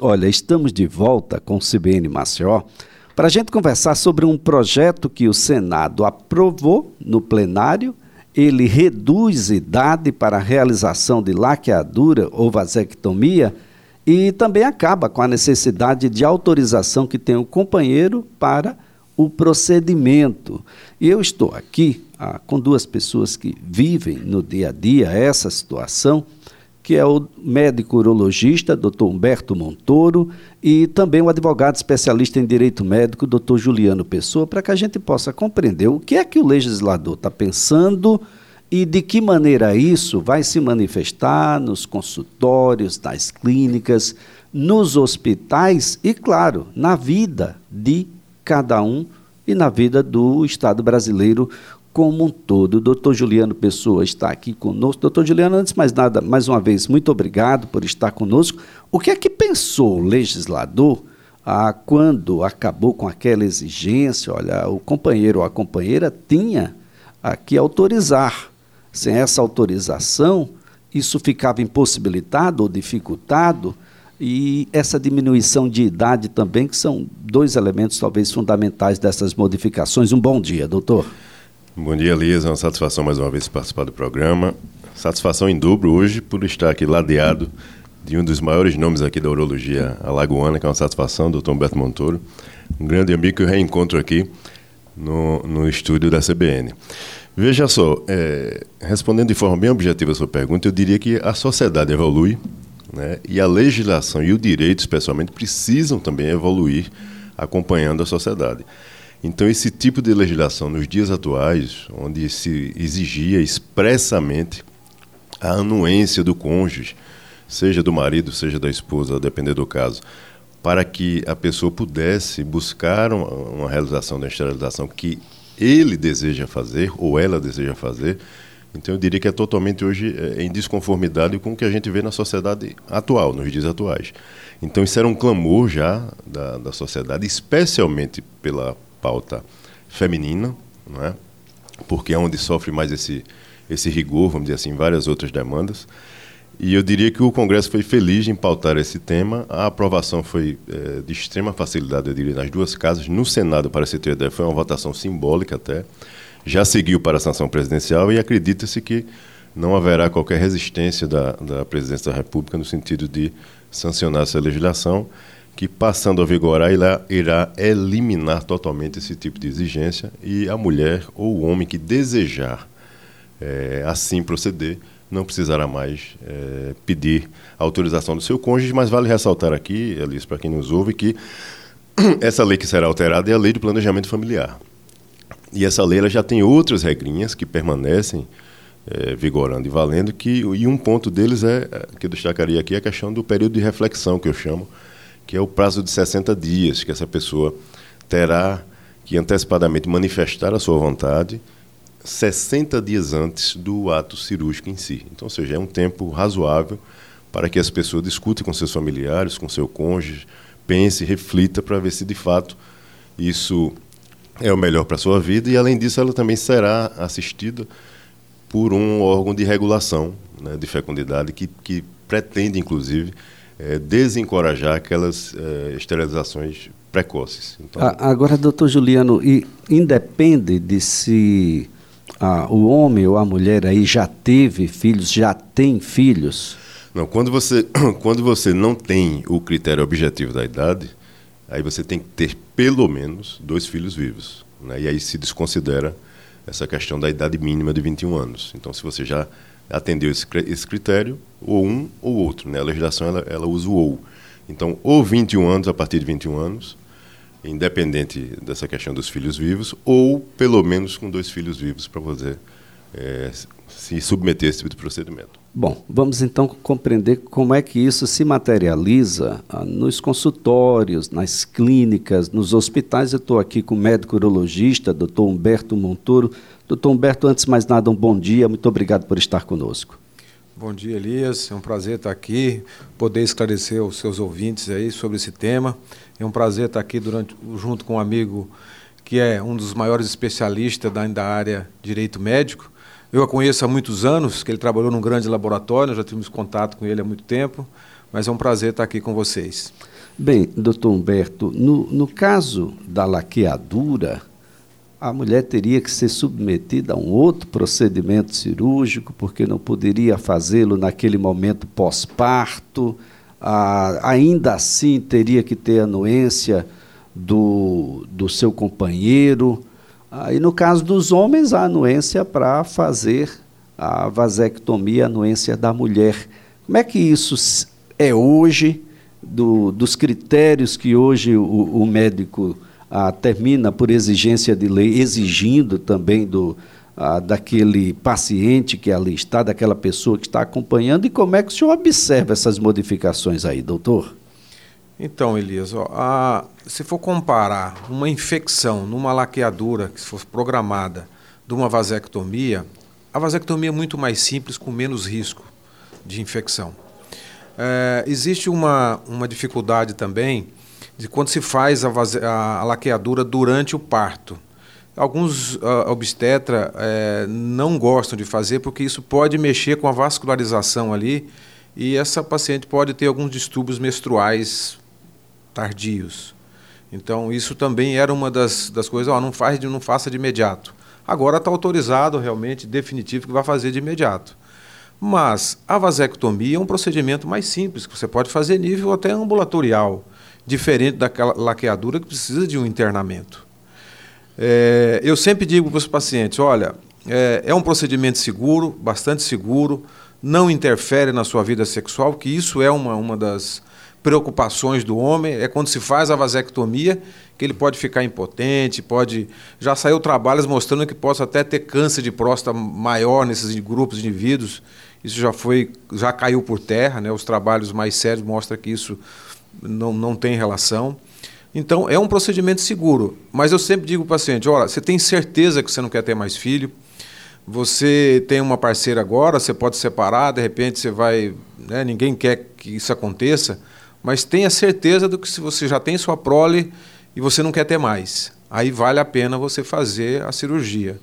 Olha, estamos de volta com o CBN Maceió para a gente conversar sobre um projeto que o Senado aprovou no plenário. Ele reduz idade para a realização de laqueadura ou vasectomia e também acaba com a necessidade de autorização que tem o companheiro para o procedimento. E eu estou aqui ah, com duas pessoas que vivem no dia a dia essa situação que é o médico urologista, Dr. Humberto Montoro, e também o advogado especialista em direito médico, Dr. Juliano Pessoa, para que a gente possa compreender o que é que o legislador está pensando e de que maneira isso vai se manifestar nos consultórios, nas clínicas, nos hospitais e, claro, na vida de cada um e na vida do Estado brasileiro como um todo. O doutor Juliano Pessoa está aqui conosco. Doutor Juliano, antes de mais nada, mais uma vez, muito obrigado por estar conosco. O que é que pensou o legislador ah, quando acabou com aquela exigência? Olha, o companheiro ou a companheira tinha ah, que autorizar. Sem essa autorização, isso ficava impossibilitado ou dificultado e essa diminuição de idade também, que são dois elementos talvez fundamentais dessas modificações. Um bom dia, doutor. Bom dia, Elias. É uma satisfação mais uma vez participar do programa. Satisfação em dobro hoje por estar aqui ladeado de um dos maiores nomes aqui da urologia alagoana, que é uma satisfação, doutor Humberto Montoro, um grande amigo que eu reencontro aqui no, no estúdio da CBN. Veja só, é, respondendo de forma bem objetiva a sua pergunta, eu diria que a sociedade evolui né, e a legislação e o direito, especialmente, precisam também evoluir acompanhando a sociedade. Então, esse tipo de legislação nos dias atuais, onde se exigia expressamente a anuência do cônjuge, seja do marido, seja da esposa, a depender do caso, para que a pessoa pudesse buscar uma realização da esterilização que ele deseja fazer ou ela deseja fazer. Então, eu diria que é totalmente hoje é, em desconformidade com o que a gente vê na sociedade atual, nos dias atuais. Então, isso era um clamor já da, da sociedade, especialmente pela pauta feminina, não é? porque é onde sofre mais esse, esse rigor, vamos dizer assim, várias outras demandas. E eu diria que o Congresso foi feliz em pautar esse tema. A aprovação foi é, de extrema facilidade, eu diria, nas duas casas. No Senado, para se ter ideia, foi uma votação simbólica até. Já seguiu para a sanção presidencial e acredita-se que não haverá qualquer resistência da, da Presidência da República no sentido de sancionar essa legislação que, passando a vigorar, irá, irá eliminar totalmente esse tipo de exigência e a mulher ou o homem que desejar é, assim proceder não precisará mais é, pedir autorização do seu cônjuge, mas vale ressaltar aqui, Elis, para quem nos ouve, que essa lei que será alterada é a lei do planejamento familiar. E essa lei ela já tem outras regrinhas que permanecem é, vigorando e valendo, que, e um ponto deles é, que eu destacaria aqui, a questão do período de reflexão, que eu chamo, que é o prazo de 60 dias que essa pessoa terá que antecipadamente manifestar a sua vontade 60 dias antes do ato cirúrgico em si. Então, ou seja, é um tempo razoável para que as pessoas discutam com seus familiares, com seu cônjuge, pense, reflita para ver se de fato isso é o melhor para a sua vida e, além disso, ela também será assistida por um órgão de regulação né, de fecundidade que, que pretende, inclusive, é, desencorajar aquelas é, esterilizações precoces. Então... Agora, doutor Juliano, e independe de se ah, o homem ou a mulher aí já teve filhos, já tem filhos? Não, quando você, quando você não tem o critério objetivo da idade, aí você tem que ter pelo menos dois filhos vivos. Né? E aí se desconsidera essa questão da idade mínima de 21 anos. Então, se você já atendeu esse, esse critério, ou um ou outro. Né? A legislação ela, ela usa o ou. Então, ou 21 anos, a partir de 21 anos, independente dessa questão dos filhos vivos, ou pelo menos com dois filhos vivos para você é, se submeter a esse tipo de procedimento. Bom, vamos então compreender como é que isso se materializa ah, nos consultórios, nas clínicas, nos hospitais. Eu estou aqui com o médico urologista, doutor Humberto Montoro. Doutor Humberto, antes de mais nada, um bom dia. Muito obrigado por estar conosco. Bom dia, Elias. É um prazer estar aqui, poder esclarecer os seus ouvintes aí sobre esse tema. É um prazer estar aqui durante, junto com um amigo que é um dos maiores especialistas da, da área direito médico. Eu a conheço há muitos anos, que ele trabalhou num grande laboratório, já tivemos contato com ele há muito tempo. mas é um prazer estar aqui com vocês. Bem, doutor Humberto, no, no caso da laqueadura, a mulher teria que ser submetida a um outro procedimento cirúrgico, porque não poderia fazê-lo naquele momento pós-parto. Ah, ainda assim, teria que ter anuência do, do seu companheiro. Ah, e no caso dos homens, a anuência para fazer a vasectomia, a anuência da mulher. Como é que isso é hoje, do, dos critérios que hoje o, o médico ah, termina por exigência de lei, exigindo também do, ah, daquele paciente que ali está, daquela pessoa que está acompanhando, e como é que o senhor observa essas modificações aí, doutor? Então, Elias, ó, a, se for comparar uma infecção numa laqueadura que for programada de uma vasectomia, a vasectomia é muito mais simples, com menos risco de infecção. É, existe uma, uma dificuldade também de quando se faz a, a, laqueadura durante o parto. Alguns uh, obstetra uh, não gostam de fazer porque isso pode mexer com a vascularização ali e essa paciente pode ter alguns distúrbios menstruais tardios. Então isso também era uma das, das coisas, ó, não faz, não faça de imediato. Agora está autorizado realmente, definitivo, que vai fazer de imediato. Mas a vasectomia é um procedimento mais simples, que você pode fazer nível até ambulatorial diferente daquela laqueadura que precisa de um internamento. É, eu sempre digo para os pacientes: olha, é, é, um procedimento seguro, bastante seguro, não interfere na sua vida sexual, que isso é uma, uma das preocupações do homem, é quando se faz a vasectomia, que ele pode ficar impotente, pode. Já saiu trabalhos mostrando que possa até ter câncer de próstata maior nesses grupos de indivíduos. Isso já foi, já caiu por terra, né? Os trabalhos mais sérios mostram que isso não, não tem relação. Então, é um procedimento seguro. Mas eu sempre digo para o paciente: olha, você tem certeza que você não quer ter mais filho? Você tem uma parceira agora, você pode separar, de repente você vai. Né, ninguém quer que isso aconteça, mas tenha certeza do que se você já tem sua prole e você não quer ter mais. Aí vale a pena você fazer a cirurgia.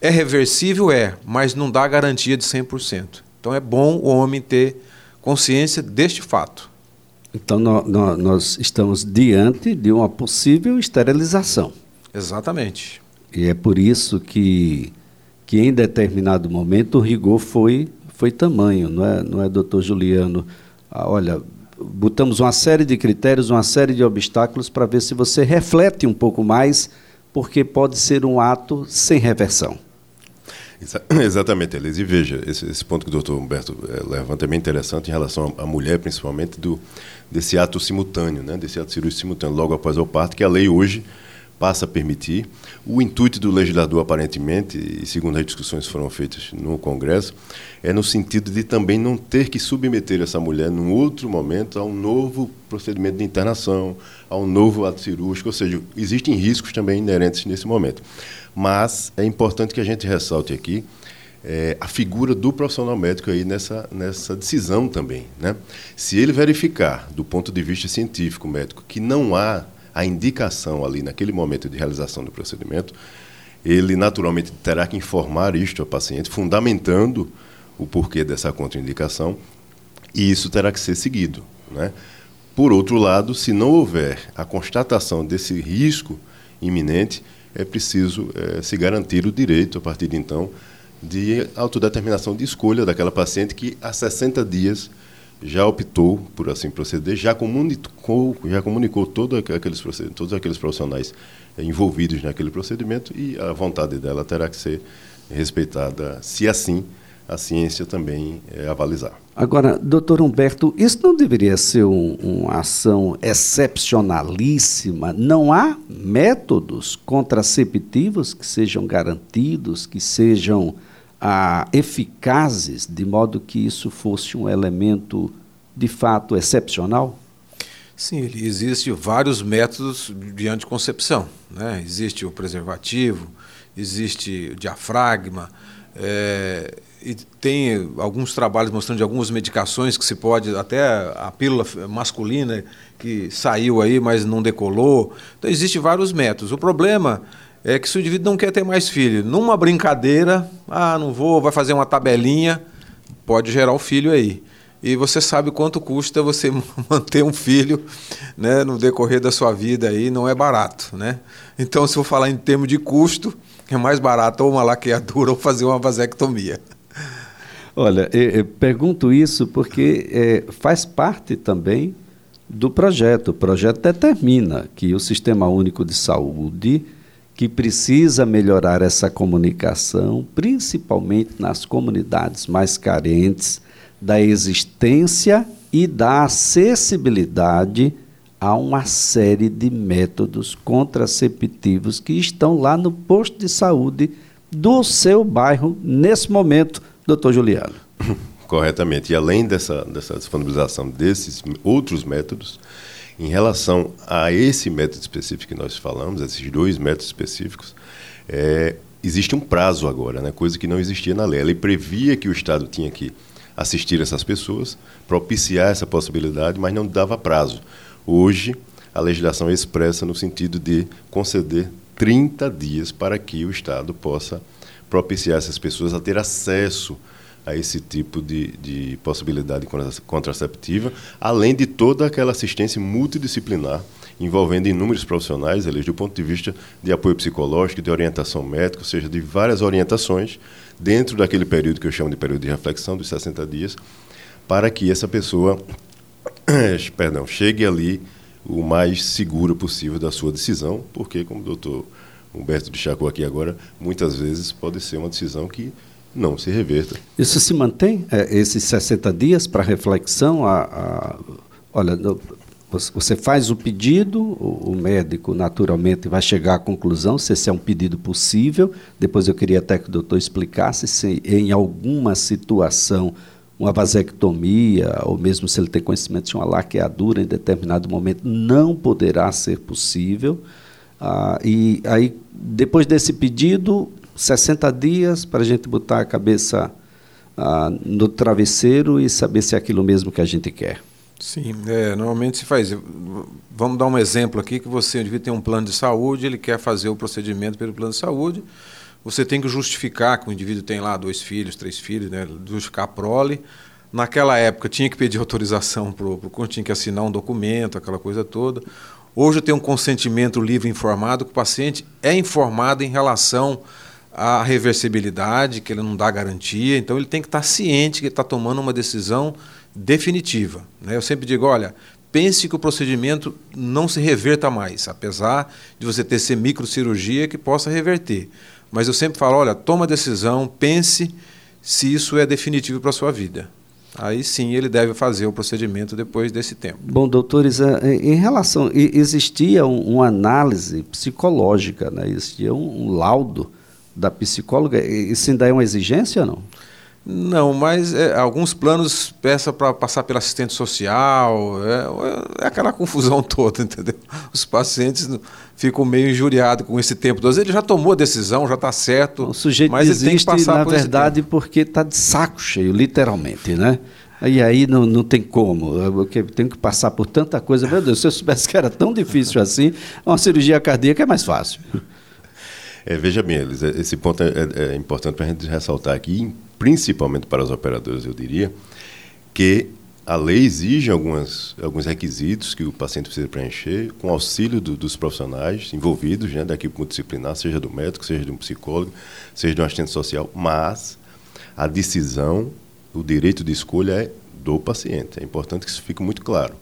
É reversível? É, mas não dá garantia de 100%. Então é bom o homem ter consciência deste fato. Então, no, no, nós estamos diante de uma possível esterilização. Exatamente. E é por isso que, que em determinado momento, o rigor foi, foi tamanho, não é, não é doutor Juliano? Ah, olha, botamos uma série de critérios, uma série de obstáculos para ver se você reflete um pouco mais, porque pode ser um ato sem reversão. Exatamente, Elise. E veja, esse, esse, ponto que o doutor Humberto é, levanta é bem interessante em relação à mulher, principalmente, do, desse ato simultâneo, né, desse ato cirúrgico simultâneo, logo após o parto, que a lei hoje passa a permitir. O intuito do legislador, aparentemente, e segundo as discussões que foram feitas no Congresso, é no sentido de também não ter que submeter essa mulher, num outro momento, a um novo procedimento de internação, a um novo ato cirúrgico, ou seja, existem riscos também inerentes nesse momento. Mas é importante que a gente ressalte aqui é, a figura do profissional médico aí nessa, nessa decisão também. Né? Se ele verificar, do ponto de vista científico médico, que não há a indicação ali naquele momento de realização do procedimento, ele naturalmente terá que informar isto ao paciente, fundamentando o porquê dessa contraindicação, e isso terá que ser seguido. Né? Por outro lado, se não houver a constatação desse risco iminente, é preciso é, se garantir o direito, a partir de então, de autodeterminação de escolha daquela paciente que há 60 dias já optou por assim proceder, já comunicou, já comunicou todo aqueles todos aqueles profissionais envolvidos naquele procedimento e a vontade dela terá que ser respeitada, se assim a ciência também é, avalizar. Agora, doutor Humberto, isso não deveria ser um, uma ação excepcionalíssima? Não há métodos contraceptivos que sejam garantidos, que sejam ah, eficazes, de modo que isso fosse um elemento de fato excepcional? Sim, existe vários métodos de anticoncepção. Né? Existe o preservativo, existe o diafragma, é, e tem alguns trabalhos mostrando de algumas medicações que se pode, até a pílula masculina que saiu aí, mas não decolou. Então, existem vários métodos. O problema é que se o indivíduo não quer ter mais filho, numa brincadeira, ah, não vou, vai fazer uma tabelinha, pode gerar o filho aí. e você sabe quanto custa você manter um filho né, no decorrer da sua vida aí, não é barato. Né? Então, se for falar em termos de custo, é mais barato ou uma laqueadura ou fazer uma vasectomia. Olha, eu, eu pergunto isso porque é, faz parte também do projeto. O projeto determina que o Sistema Único de Saúde, que precisa melhorar essa comunicação, principalmente nas comunidades mais carentes, da existência e da acessibilidade a uma série de métodos contraceptivos que estão lá no posto de saúde do seu bairro nesse momento, doutor Juliano. Corretamente. E além dessa, dessa disponibilização desses outros métodos, em relação a esse método específico que nós falamos, esses dois métodos específicos, é, existe um prazo agora, né, coisa que não existia na lei. Ela previa que o Estado tinha que assistir essas pessoas, propiciar essa possibilidade, mas não dava prazo. Hoje, a legislação é expressa no sentido de conceder 30 dias para que o Estado possa propiciar essas pessoas a ter acesso a esse tipo de, de possibilidade contraceptiva, além de toda aquela assistência multidisciplinar envolvendo inúmeros profissionais, eles do ponto de vista de apoio psicológico, de orientação médica, ou seja, de várias orientações dentro daquele período que eu chamo de período de reflexão dos 60 dias, para que essa pessoa, perdão, chegue ali o mais seguro possível da sua decisão, porque como o doutor Humberto de aqui agora, muitas vezes pode ser uma decisão que não se reverta. Isso se mantém, é, esses 60 dias para reflexão? A, a, olha, você faz o pedido, o, médico naturalmente vai chegar à conclusão se esse é um pedido possível. Depois eu queria até que o doutor explicasse se em alguma situação uma vasectomia, ou mesmo se ele tem conhecimento de uma laqueadura em determinado momento, não poderá ser possível. Ah, e aí, depois desse pedido, 60 dias para a gente botar a cabeça ah, no travesseiro e saber se é aquilo mesmo que a gente quer. Sim, é, normalmente se faz. Vamos dar um exemplo aqui que você devia ter um plano de saúde, ele quer fazer o procedimento pelo plano de saúde. Você tem que justificar que o indivíduo tem lá dois filhos, três filhos, né, justificar a prole. Naquela época tinha que pedir autorização para o tinha que assinar um documento, aquela coisa toda. Hoje tenho um consentimento livre informado que o paciente é informado em relação a reversibilidade, que ele não dá garantia, então ele tem que estar ciente que está tomando uma decisão definitiva. Né? Eu sempre digo, olha, pense que o procedimento não se reverta mais, apesar de você ter essa microcirurgia que possa reverter. Mas eu sempre falo, olha, toma a decisão, pense se isso é definitivo para a sua vida. Aí sim ele deve fazer o procedimento depois desse tempo. Bom, doutores, em relação. Existia uma análise psicológica, né? existia um laudo da psicóloga, isso ainda é uma exigência ou não? Não, mas é, alguns planos peçam para passar pelo assistente social, é, é, aquela confusão toda, entendeu? Os pacientes ficam meio injuriados com esse tempo. Às vezes ele já tomou a decisão, já está certo. O sujeito mas existe, ele tem que passar na por verdade, porque está de saco cheio, literalmente, né? E aí não, não tem como, eu tenho que passar por tanta coisa. Meu Deus, se eu soubesse que era tão difícil assim, uma cirurgia cardíaca é mais fácil. É, veja bem, Elis, esse ponto é, é, é importante para a gente ressaltar aqui, principalmente para os operadores, eu diria, que a lei exige algumas, alguns requisitos que o paciente precisa preencher, com auxílio do, dos profissionais envolvidos, né, da equipe multidisciplinar, seja do médico, seja de um psicólogo, seja de um assistente social, mas a decisão, o direito de escolha é do paciente. É importante que isso fique muito claro.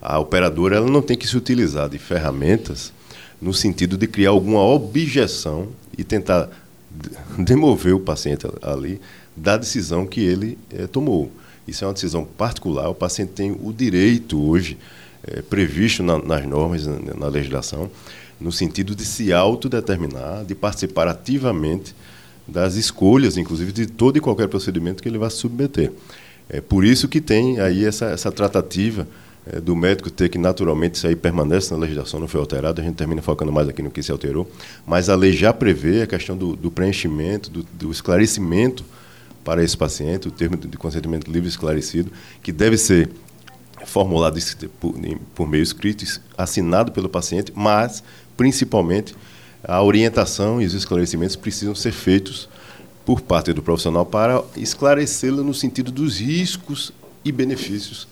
A operadora ela não tem que se utilizar de ferramentas no sentido de criar alguma objeção e tentar demover o paciente ali da decisão que ele é, tomou. Isso é uma decisão particular, o paciente tem o direito hoje, é, previsto na, nas normas, na, na, legislação, no sentido de se autodeterminar, de participar ativamente das escolhas, inclusive de todo e qualquer procedimento que ele vai submeter. É por isso que tem aí essa, essa tratativa é, do médico ter que naturalmente isso aí permanece na legislação, não foi alterado, a gente termina focando mais aqui no que se alterou, mas a lei já prevê a questão do, do preenchimento, do, do, esclarecimento para esse paciente, o termo de consentimento livre esclarecido, que deve ser formulado por, por meio escrito, assinado pelo paciente, mas, principalmente, a orientação e os esclarecimentos precisam ser feitos por parte do profissional para esclarecê-lo no sentido dos riscos e benefícios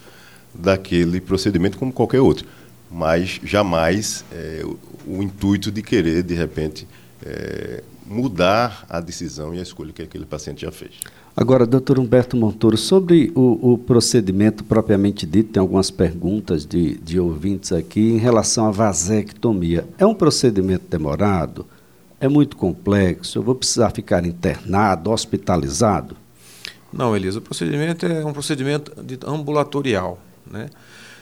daquele procedimento como qualquer outro, mas jamais é, o, o, intuito de querer, de repente, é, mudar a decisão e a escolha que aquele paciente já fez. Agora, doutor Humberto Montoro, sobre o, o, procedimento propriamente dito, tem algumas perguntas de, de ouvintes aqui em relação à vasectomia. É um procedimento demorado? É muito complexo? Eu vou precisar ficar internado, hospitalizado? Não, Elisa, o procedimento é um procedimento ambulatorial. Né?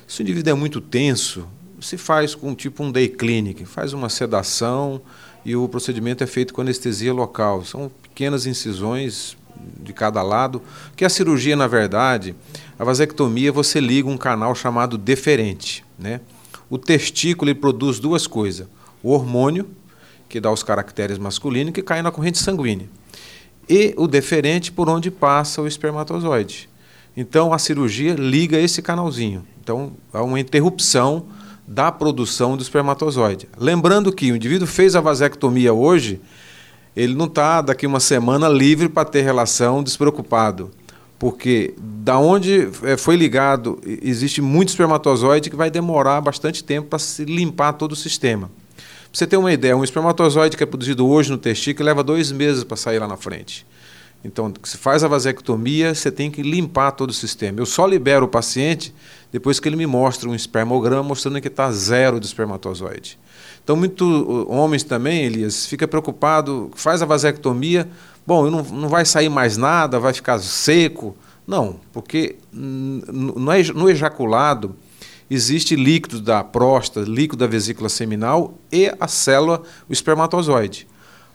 Se o indivíduo é muito tenso, se faz com tipo um day clinic, faz uma sedação e o procedimento é feito com anestesia local. São pequenas incisões de cada lado, que a cirurgia, na verdade, a vasectomia, você liga um canal chamado deferente. Né? O testículo produz duas coisas, o hormônio, que dá os caracteres masculinos, que cai na corrente sanguínea, e o deferente por onde passa o espermatozoide. Então, a cirurgia liga esse canalzinho. Então, há uma interrupção da produção do espermatozoide. Lembrando que o indivíduo fez a vasectomia hoje, ele não está daqui uma semana livre para ter relação despreocupado. Porque da onde é, foi ligado, existe muito espermatozoide que vai demorar bastante tempo para se limpar todo o sistema. Para você ter uma ideia, um espermatozoide que é produzido hoje no testículo leva dois meses para sair lá na frente. Então, se faz a vasectomia, você tem que limpar todo o sistema. Eu só libero o paciente depois que ele me mostra um espermograma mostrando que está zero de espermatozoide. Então, muitos homens também, Elias, fica preocupado, faz a vasectomia, bom, não, não vai sair mais nada, vai ficar seco. Não, porque no ejaculado existe líquido da próstata, líquido da vesícula seminal e a célula, o espermatozoide.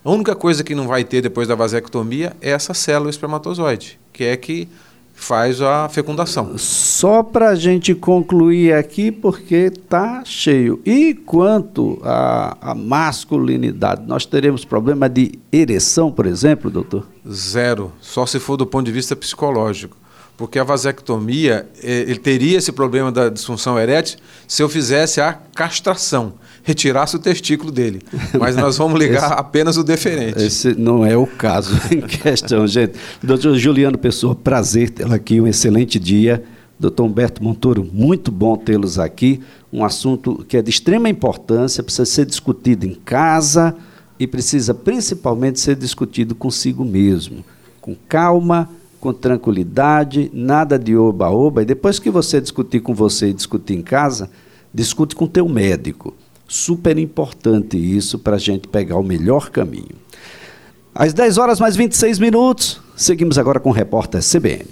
A única coisa que não vai ter depois da vasectomia é essa célula espermatozoide, que é que faz a fecundação. Só para a gente concluir aqui, porque está cheio. E quanto à, masculinidade, nós teremos problema de ereção, por exemplo, doutor? Zero, só se for do ponto de vista psicológico. Porque a vasectomia, eh, ele teria esse problema da disfunção erétil se eu fizesse a castração retirasse o testículo dele. Mas nós vamos ligar esse, apenas o deferente. Esse não é o caso em questão, gente. Doutor Juliano Pessoa, prazer tê-lo aqui, um excelente dia. Doutor Humberto Montoro, muito bom tê-los aqui. Um assunto que é de extrema importância, precisa ser discutido em casa e precisa principalmente ser discutido consigo mesmo, com calma, com tranquilidade, nada de oba-oba. E depois que você discutir com você e discutir em casa, discute com teu médico. Super importante isso para a gente pegar o melhor caminho. Às 10 horas mais 26 minutos, seguimos agora com o repórter CBN.